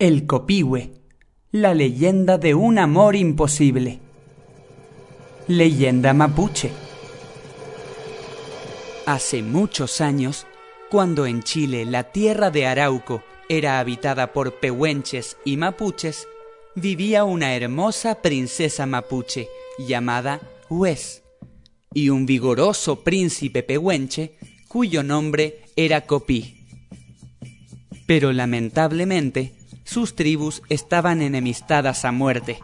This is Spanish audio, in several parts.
El Copihue, la leyenda de un amor imposible. Leyenda mapuche. Hace muchos años, cuando en Chile la tierra de Arauco era habitada por pehuenches y mapuches, vivía una hermosa princesa mapuche llamada Hues y un vigoroso príncipe pehuenche cuyo nombre era Copí. Pero lamentablemente sus tribus estaban enemistadas a muerte.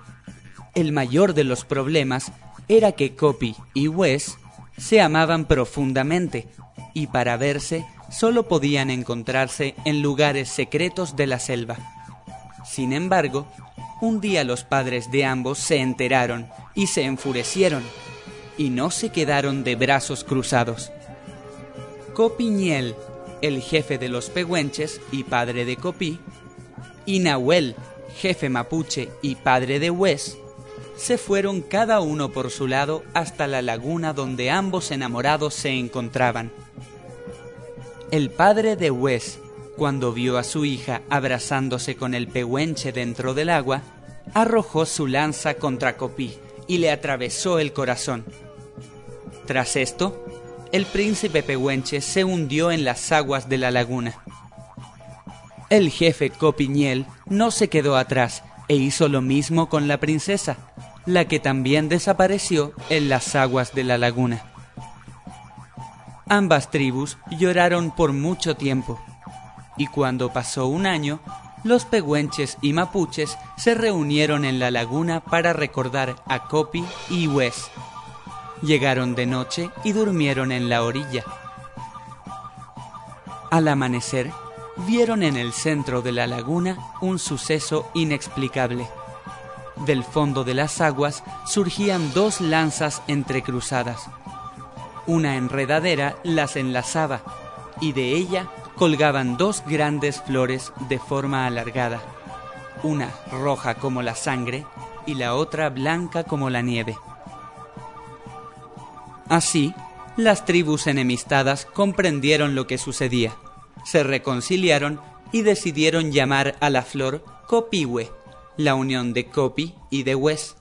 El mayor de los problemas era que Copy y Wes se amaban profundamente y para verse solo podían encontrarse en lugares secretos de la selva. Sin embargo, un día los padres de ambos se enteraron y se enfurecieron, y no se quedaron de brazos cruzados. Copiñel, el jefe de los pehuenches y padre de Copí, y Nahuel, jefe mapuche y padre de Wes, se fueron cada uno por su lado hasta la laguna donde ambos enamorados se encontraban. El padre de Wes, cuando vio a su hija abrazándose con el pehuenche dentro del agua, arrojó su lanza contra Copí y le atravesó el corazón. Tras esto, el príncipe pehuenche se hundió en las aguas de la laguna. El jefe Copiñel no se quedó atrás e hizo lo mismo con la princesa, la que también desapareció en las aguas de la laguna. Ambas tribus lloraron por mucho tiempo, y cuando pasó un año, los pehuenches y mapuches se reunieron en la laguna para recordar a Copi y Wes. Llegaron de noche y durmieron en la orilla. Al amanecer, vieron en el centro de la laguna un suceso inexplicable. Del fondo de las aguas surgían dos lanzas entrecruzadas. Una enredadera las enlazaba y de ella colgaban dos grandes flores de forma alargada, una roja como la sangre y la otra blanca como la nieve. Así, las tribus enemistadas comprendieron lo que sucedía, se reconciliaron y decidieron llamar a la flor Copihue, la unión de Copi y de Wes.